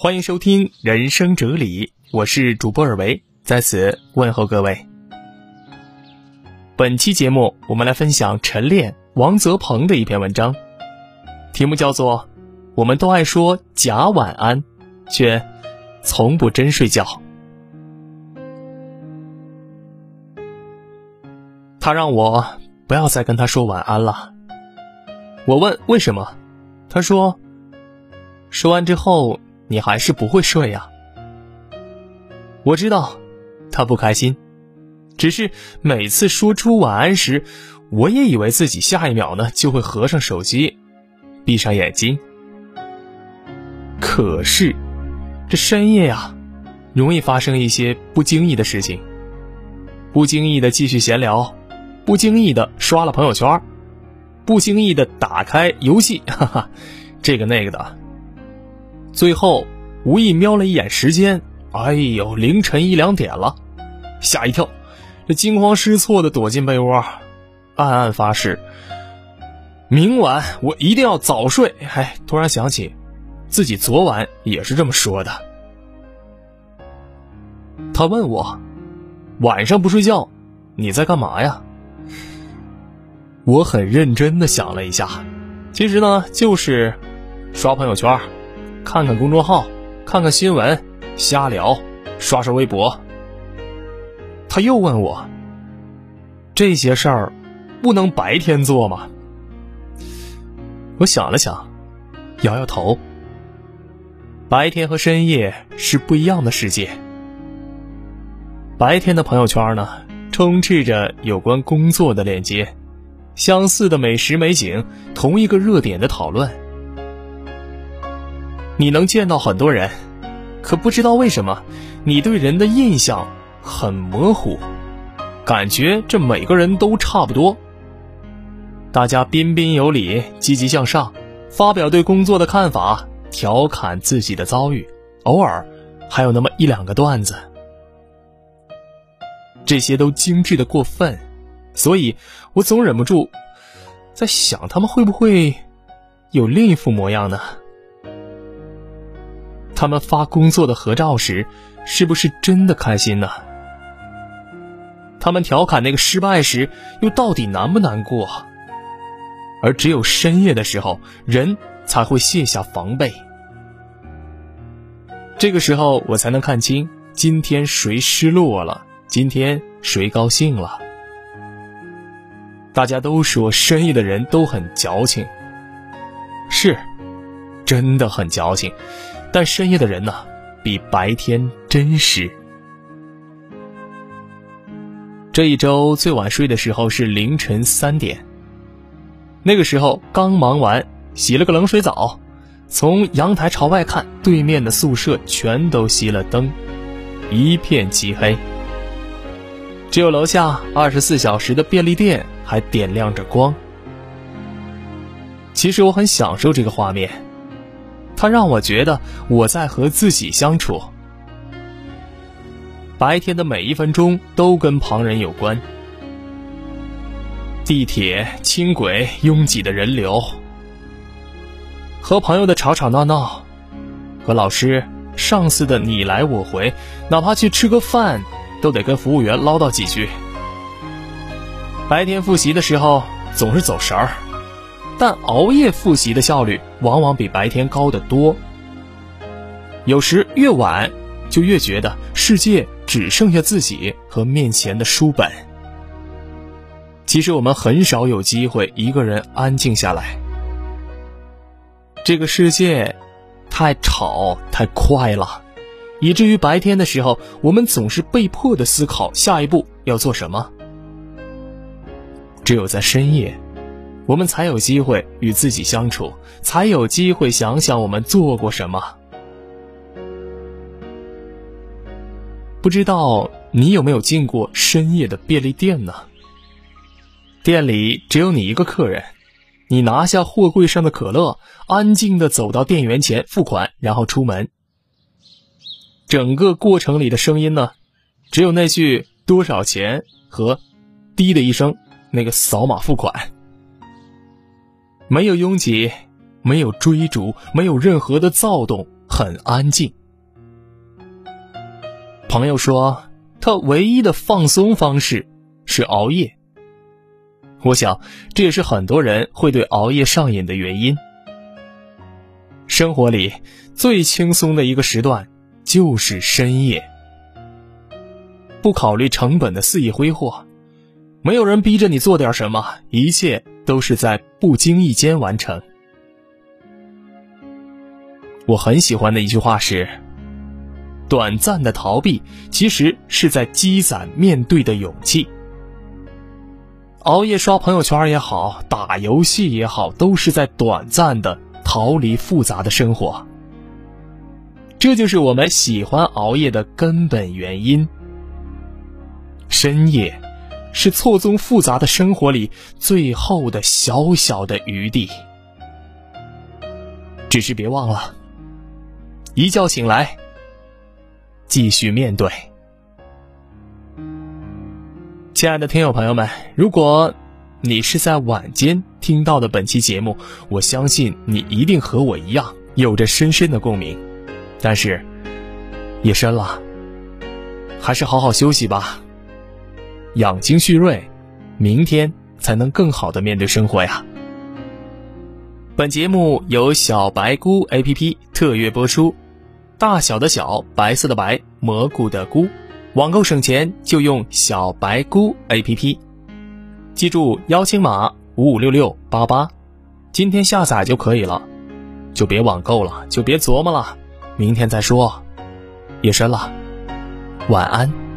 欢迎收听《人生哲理》，我是主播尔维，在此问候各位。本期节目，我们来分享晨练王泽鹏的一篇文章，题目叫做《我们都爱说假晚安，却从不真睡觉》。他让我不要再跟他说晚安了。我问为什么，他说：“说完之后。”你还是不会睡呀？我知道，他不开心。只是每次说出晚安时，我也以为自己下一秒呢就会合上手机，闭上眼睛。可是，这深夜呀，容易发生一些不经意的事情。不经意的继续闲聊，不经意的刷了朋友圈，不经意的打开游戏，哈哈，这个那个的。最后，无意瞄了一眼时间，哎呦，凌晨一两点了，吓一跳，这惊慌失措的躲进被窝，暗暗发誓，明晚我一定要早睡。哎，突然想起，自己昨晚也是这么说的。他问我，晚上不睡觉，你在干嘛呀？我很认真的想了一下，其实呢，就是刷朋友圈。看看公众号，看看新闻，瞎聊，刷刷微博。他又问我：“这些事儿不能白天做吗？”我想了想，摇摇头。白天和深夜是不一样的世界。白天的朋友圈呢，充斥着有关工作的链接，相似的美食美景，同一个热点的讨论。你能见到很多人，可不知道为什么，你对人的印象很模糊，感觉这每个人都差不多。大家彬彬有礼，积极向上，发表对工作的看法，调侃自己的遭遇，偶尔还有那么一两个段子。这些都精致的过分，所以我总忍不住在想，他们会不会有另一副模样呢？他们发工作的合照时，是不是真的开心呢？他们调侃那个失败时，又到底难不难过？而只有深夜的时候，人才会卸下防备。这个时候，我才能看清今天谁失落了，今天谁高兴了。大家都说深夜的人都很矫情，是，真的很矫情。但深夜的人呢，比白天真实。这一周最晚睡的时候是凌晨三点。那个时候刚忙完，洗了个冷水澡，从阳台朝外看，对面的宿舍全都熄了灯，一片漆黑，只有楼下二十四小时的便利店还点亮着光。其实我很享受这个画面。他让我觉得我在和自己相处。白天的每一分钟都跟旁人有关。地铁、轻轨拥挤的人流，和朋友的吵吵闹闹，和老师、上司的你来我回，哪怕去吃个饭，都得跟服务员唠叨几句。白天复习的时候总是走神儿。但熬夜复习的效率往往比白天高得多。有时越晚，就越觉得世界只剩下自己和面前的书本。其实我们很少有机会一个人安静下来。这个世界太吵太快了，以至于白天的时候，我们总是被迫的思考下一步要做什么。只有在深夜。我们才有机会与自己相处，才有机会想想我们做过什么。不知道你有没有进过深夜的便利店呢？店里只有你一个客人，你拿下货柜上的可乐，安静的走到店员前付款，然后出门。整个过程里的声音呢，只有那句多少钱和“滴”的一声那个扫码付款。没有拥挤，没有追逐，没有任何的躁动，很安静。朋友说，他唯一的放松方式是熬夜。我想，这也是很多人会对熬夜上瘾的原因。生活里最轻松的一个时段就是深夜，不考虑成本的肆意挥霍，没有人逼着你做点什么，一切都是在不经意间完成。我很喜欢的一句话是：“短暂的逃避，其实是在积攒面对的勇气。”熬夜刷朋友圈也好，打游戏也好，都是在短暂的。逃离复杂的生活，这就是我们喜欢熬夜的根本原因。深夜是错综复杂的生活里最后的小小的余地。只是别忘了，一觉醒来，继续面对。亲爱的听友朋友们，如果你是在晚间。听到的本期节目，我相信你一定和我一样有着深深的共鸣。但是，夜深了，还是好好休息吧，养精蓄锐，明天才能更好的面对生活呀。本节目由小白菇 APP 特约播出，大小的小，白色的白，蘑菇的菇，网购省钱就用小白菇 APP，记住邀请码。五五六六八八，今天下载就可以了，就别网购了，就别琢磨了，明天再说。夜深了，晚安。